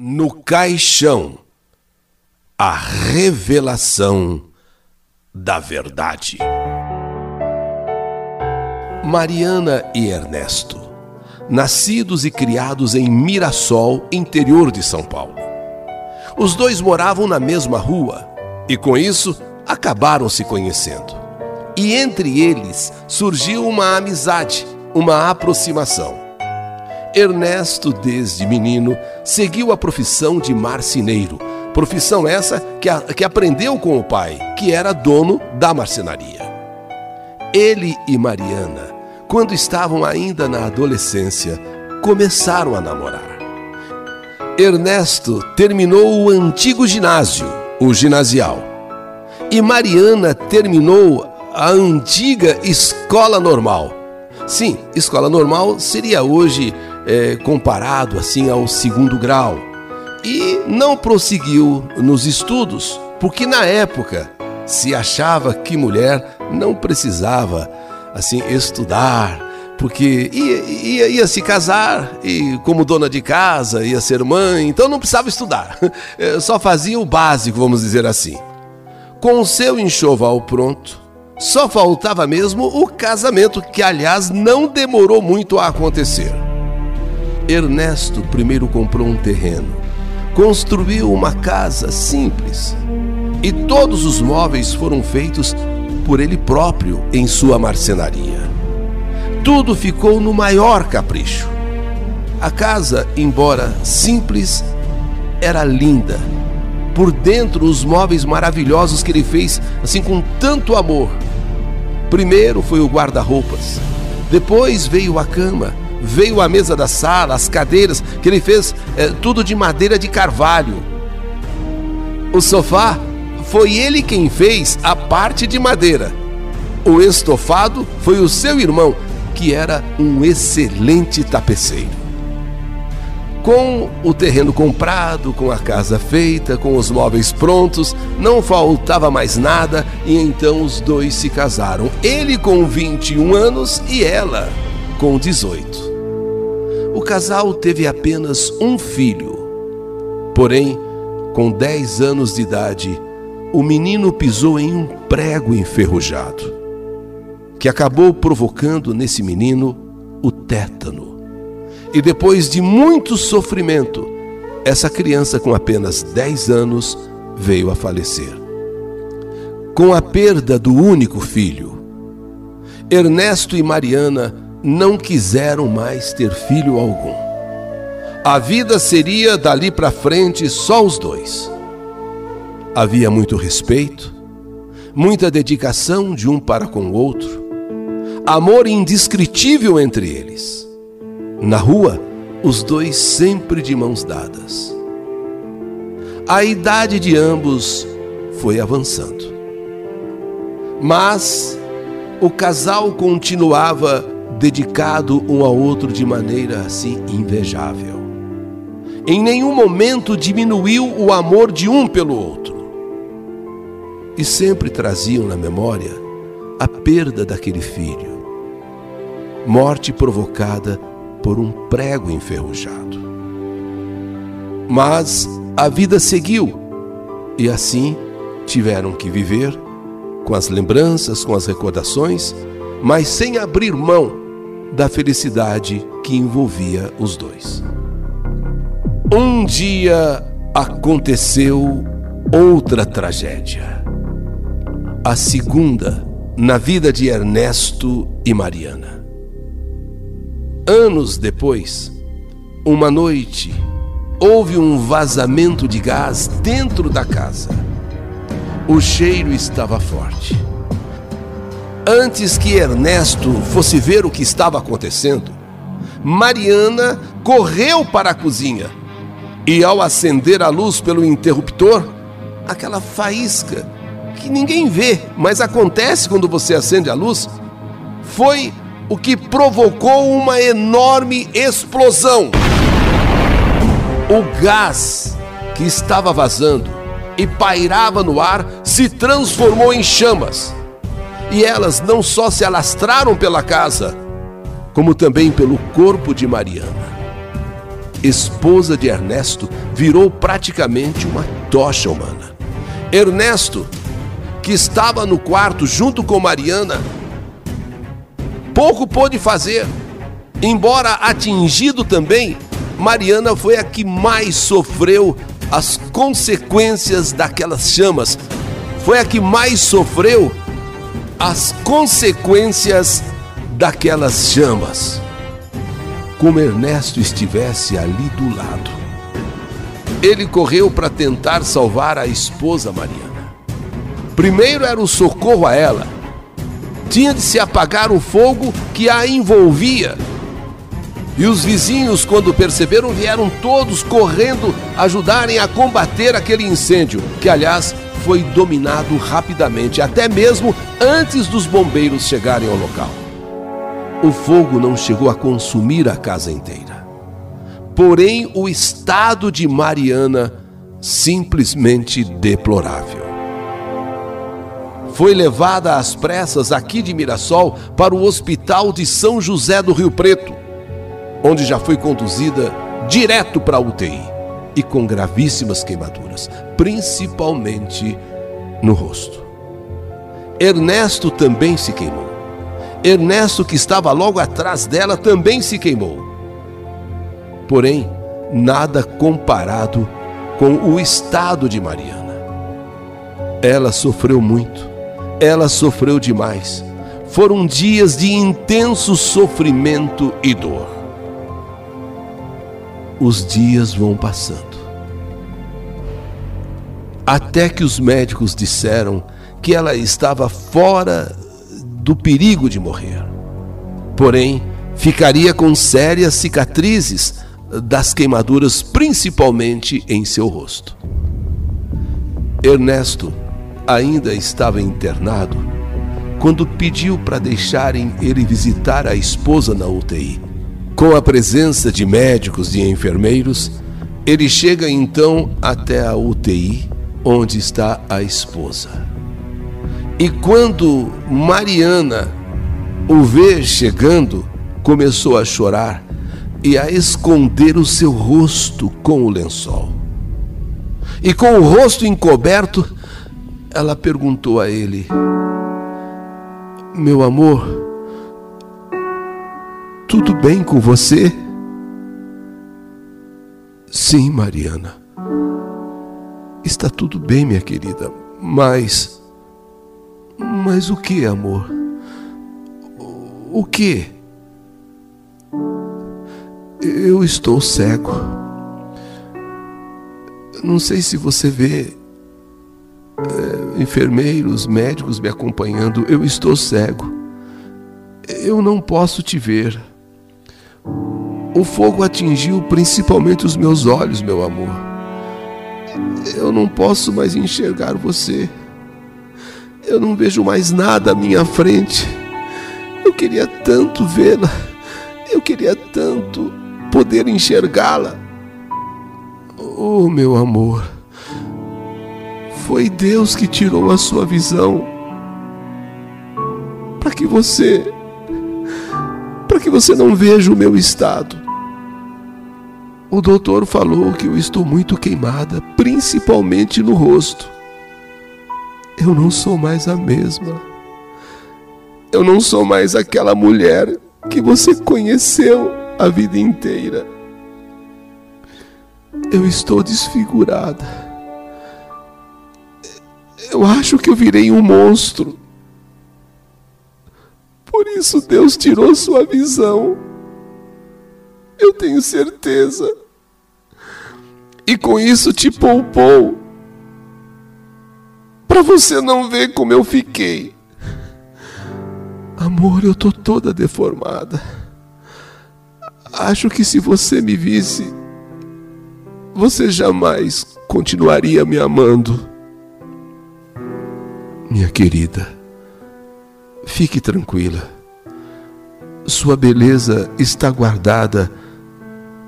No caixão, a revelação da verdade. Mariana e Ernesto, nascidos e criados em Mirassol, interior de São Paulo. Os dois moravam na mesma rua e, com isso, acabaram se conhecendo. E entre eles surgiu uma amizade, uma aproximação. Ernesto, desde menino, seguiu a profissão de marceneiro, profissão essa que, a, que aprendeu com o pai, que era dono da marcenaria. Ele e Mariana, quando estavam ainda na adolescência, começaram a namorar. Ernesto terminou o antigo ginásio, o ginasial, e Mariana terminou a antiga escola normal. Sim, escola normal seria hoje é, comparado assim ao segundo grau. E não prosseguiu nos estudos, porque na época se achava que mulher não precisava assim estudar, porque ia, ia, ia, se casar e como dona de casa ia ser mãe, então não precisava estudar, é, só fazia o básico, vamos dizer assim. Com o seu enxoval pronto, só faltava mesmo o casamento, que aliás não demorou muito a acontecer. Ernesto primeiro comprou um terreno, construiu uma casa simples e todos os móveis foram feitos por ele próprio em sua marcenaria. Tudo ficou no maior capricho. A casa, embora simples, era linda. Por dentro, os móveis maravilhosos que ele fez, assim com tanto amor. Primeiro foi o guarda-roupas, depois veio a cama veio a mesa da sala, as cadeiras, que ele fez é, tudo de madeira de carvalho. O sofá foi ele quem fez a parte de madeira. O estofado foi o seu irmão, que era um excelente tapeceiro. Com o terreno comprado, com a casa feita, com os móveis prontos, não faltava mais nada e então os dois se casaram. Ele com 21 anos e ela com 18 o casal teve apenas um filho. Porém, com 10 anos de idade, o menino pisou em um prego enferrujado, que acabou provocando nesse menino o tétano. E depois de muito sofrimento, essa criança com apenas 10 anos veio a falecer. Com a perda do único filho, Ernesto e Mariana não quiseram mais ter filho algum. A vida seria dali para frente só os dois. Havia muito respeito, muita dedicação de um para com o outro, amor indescritível entre eles. Na rua, os dois sempre de mãos dadas. A idade de ambos foi avançando. Mas o casal continuava dedicado um ao outro de maneira assim invejável. Em nenhum momento diminuiu o amor de um pelo outro. E sempre traziam na memória a perda daquele filho, morte provocada por um prego enferrujado. Mas a vida seguiu e assim tiveram que viver com as lembranças, com as recordações, mas sem abrir mão da felicidade que envolvia os dois. Um dia aconteceu outra tragédia. A segunda na vida de Ernesto e Mariana. Anos depois, uma noite, houve um vazamento de gás dentro da casa. O cheiro estava forte. Antes que Ernesto fosse ver o que estava acontecendo, Mariana correu para a cozinha e, ao acender a luz pelo interruptor, aquela faísca que ninguém vê, mas acontece quando você acende a luz, foi o que provocou uma enorme explosão. O gás que estava vazando e pairava no ar se transformou em chamas e elas não só se alastraram pela casa, como também pelo corpo de Mariana. esposa de Ernesto, virou praticamente uma tocha humana. Ernesto, que estava no quarto junto com Mariana, pouco pôde fazer. Embora atingido também, Mariana foi a que mais sofreu as consequências daquelas chamas. Foi a que mais sofreu as consequências daquelas chamas. Como Ernesto estivesse ali do lado. Ele correu para tentar salvar a esposa Mariana. Primeiro era o socorro a ela. Tinha de se apagar o fogo que a envolvia e os vizinhos, quando perceberam, vieram todos correndo ajudarem a combater aquele incêndio, que aliás foi dominado rapidamente, até mesmo antes dos bombeiros chegarem ao local. O fogo não chegou a consumir a casa inteira. Porém, o estado de Mariana simplesmente deplorável. Foi levada às pressas aqui de Mirassol para o Hospital de São José do Rio Preto onde já foi conduzida direto para a UTI e com gravíssimas queimaduras, principalmente no rosto. Ernesto também se queimou. Ernesto, que estava logo atrás dela, também se queimou. Porém, nada comparado com o estado de Mariana. Ela sofreu muito, ela sofreu demais. Foram dias de intenso sofrimento e dor os dias vão passando. Até que os médicos disseram que ela estava fora do perigo de morrer. Porém, ficaria com sérias cicatrizes das queimaduras, principalmente em seu rosto. Ernesto ainda estava internado quando pediu para deixarem ele visitar a esposa na UTI. Com a presença de médicos e enfermeiros, ele chega então até a UTI, onde está a esposa. E quando Mariana o vê chegando, começou a chorar e a esconder o seu rosto com o lençol. E com o rosto encoberto, ela perguntou a ele: Meu amor, tudo bem com você? Sim, Mariana. Está tudo bem, minha querida. Mas. Mas o que, amor? O que? Eu estou cego. Não sei se você vê é, enfermeiros, médicos me acompanhando. Eu estou cego. Eu não posso te ver. O fogo atingiu principalmente os meus olhos, meu amor. Eu não posso mais enxergar você. Eu não vejo mais nada à minha frente. Eu queria tanto vê-la. Eu queria tanto poder enxergá-la. Oh, meu amor. Foi Deus que tirou a sua visão para que você para que você não veja o meu estado. O doutor falou que eu estou muito queimada, principalmente no rosto. Eu não sou mais a mesma. Eu não sou mais aquela mulher que você conheceu a vida inteira. Eu estou desfigurada. Eu acho que eu virei um monstro. Por isso Deus tirou sua visão. Eu tenho certeza. E com isso te poupou. Para você não ver como eu fiquei. Amor, eu tô toda deformada. Acho que se você me visse, você jamais continuaria me amando. Minha querida, Fique tranquila. Sua beleza está guardada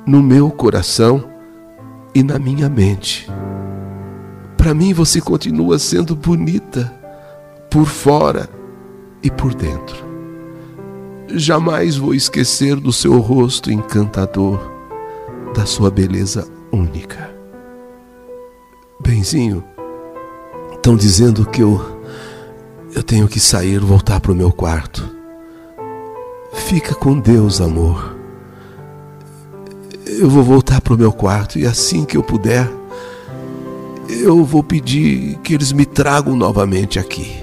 no meu coração e na minha mente. Para mim você continua sendo bonita por fora e por dentro. Jamais vou esquecer do seu rosto encantador, da sua beleza única. Benzinho, estão dizendo que eu eu tenho que sair, voltar para o meu quarto. Fica com Deus, amor. Eu vou voltar para o meu quarto e assim que eu puder, eu vou pedir que eles me tragam novamente aqui.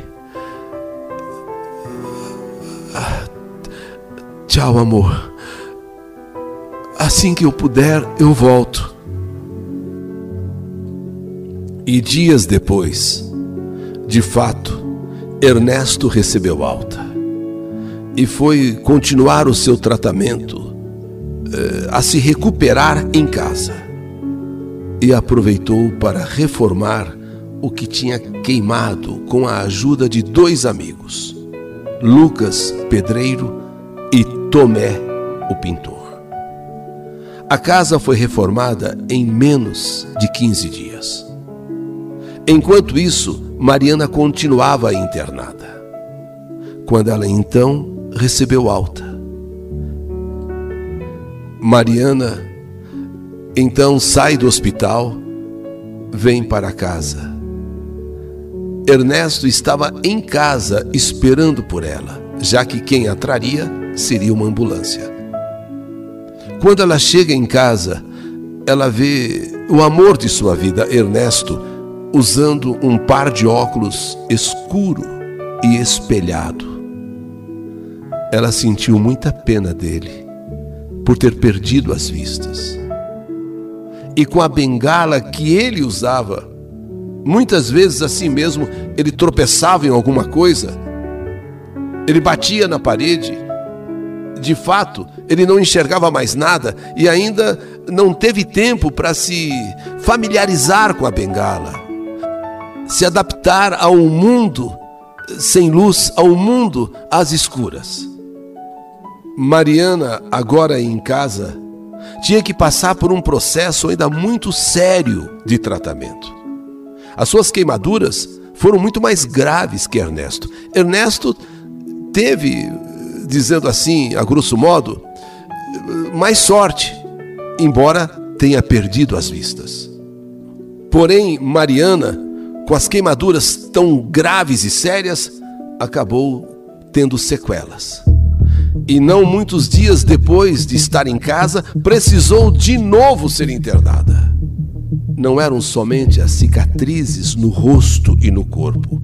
Tchau, amor. Assim que eu puder, eu volto. E dias depois, de fato, Ernesto recebeu alta e foi continuar o seu tratamento, a se recuperar em casa. E aproveitou para reformar o que tinha queimado com a ajuda de dois amigos, Lucas, pedreiro, e Tomé, o pintor. A casa foi reformada em menos de 15 dias. Enquanto isso, Mariana continuava internada. Quando ela então recebeu alta. Mariana então sai do hospital, vem para casa. Ernesto estava em casa esperando por ela, já que quem a traria seria uma ambulância. Quando ela chega em casa, ela vê o amor de sua vida, Ernesto, usando um par de óculos escuro e espelhado. Ela sentiu muita pena dele por ter perdido as vistas. E com a bengala que ele usava, muitas vezes assim mesmo, ele tropeçava em alguma coisa, ele batia na parede de fato, ele não enxergava mais nada e ainda não teve tempo para se familiarizar com a bengala, se adaptar ao mundo sem luz, ao mundo às escuras. Mariana, agora em casa, tinha que passar por um processo ainda muito sério de tratamento. As suas queimaduras foram muito mais graves que Ernesto. Ernesto teve dizendo assim, a grosso modo, mais sorte, embora tenha perdido as vistas. Porém, Mariana, com as queimaduras tão graves e sérias, acabou tendo sequelas. E não muitos dias depois de estar em casa, precisou de novo ser internada. Não eram somente as cicatrizes no rosto e no corpo,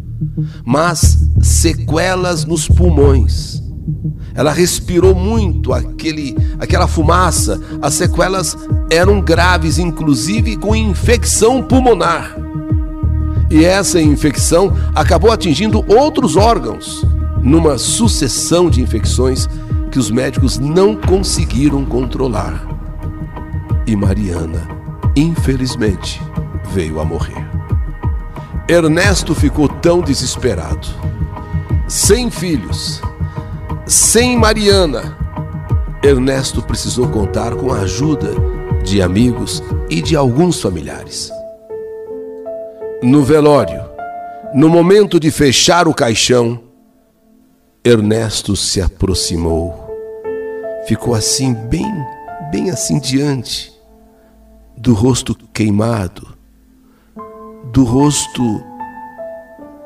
mas sequelas nos pulmões ela respirou muito aquele, aquela fumaça. As sequelas eram graves, inclusive com infecção pulmonar. E essa infecção acabou atingindo outros órgãos, numa sucessão de infecções que os médicos não conseguiram controlar. E Mariana, infelizmente, veio a morrer. Ernesto ficou tão desesperado. Sem filhos, sem Mariana, Ernesto precisou contar com a ajuda de amigos e de alguns familiares. No velório, no momento de fechar o caixão, Ernesto se aproximou. Ficou assim, bem, bem assim diante do rosto queimado, do rosto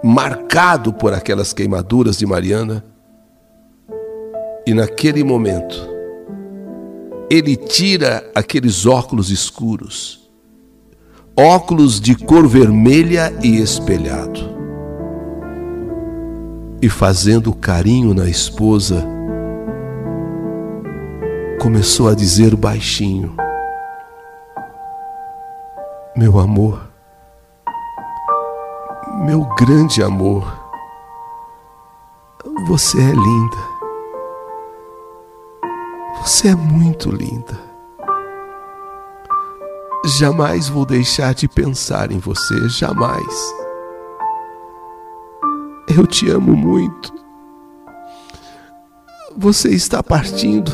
marcado por aquelas queimaduras de Mariana e naquele momento, ele tira aqueles óculos escuros, óculos de cor vermelha e espelhado, e fazendo carinho na esposa, começou a dizer baixinho: Meu amor, meu grande amor, você é linda. Você é muito linda. Jamais vou deixar de pensar em você, jamais. Eu te amo muito. Você está partindo,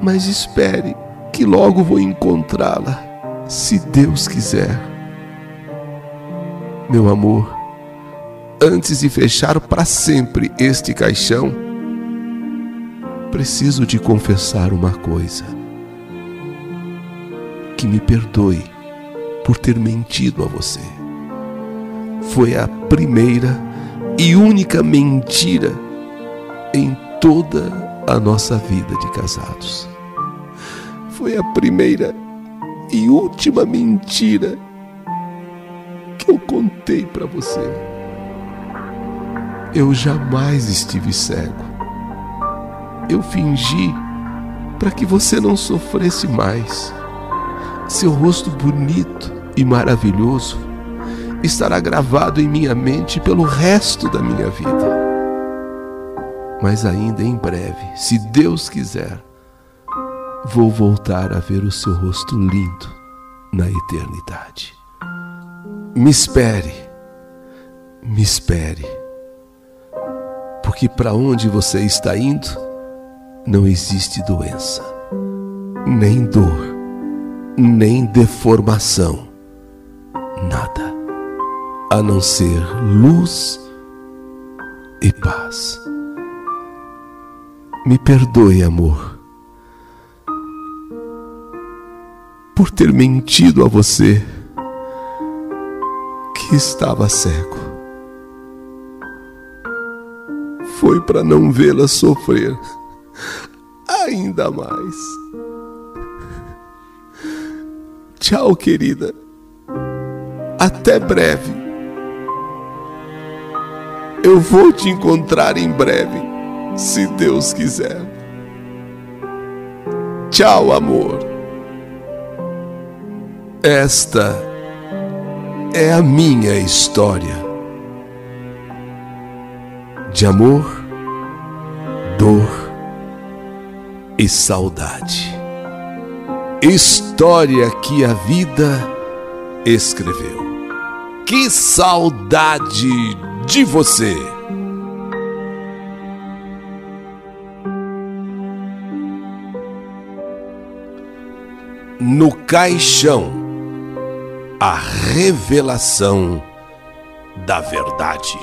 mas espere que logo vou encontrá-la, se Deus quiser. Meu amor, antes de fechar para sempre este caixão, preciso te confessar uma coisa. que me perdoe por ter mentido a você. Foi a primeira e única mentira em toda a nossa vida de casados. Foi a primeira e última mentira que eu contei para você. Eu jamais estive cego. Eu fingi para que você não sofresse mais. Seu rosto bonito e maravilhoso estará gravado em minha mente pelo resto da minha vida. Mas ainda em breve, se Deus quiser, vou voltar a ver o seu rosto lindo na eternidade. Me espere, me espere, porque para onde você está indo não existe doença, nem dor, nem deformação, nada, a não ser luz e paz. Me perdoe, amor, por ter mentido a você que estava cego. Foi para não vê-la sofrer ainda mais. Tchau, querida. Até breve. Eu vou te encontrar em breve, se Deus quiser. Tchau, amor. Esta é a minha história de amor, dor e saudade. História que a vida escreveu. Que saudade de você! No caixão, a revelação da verdade.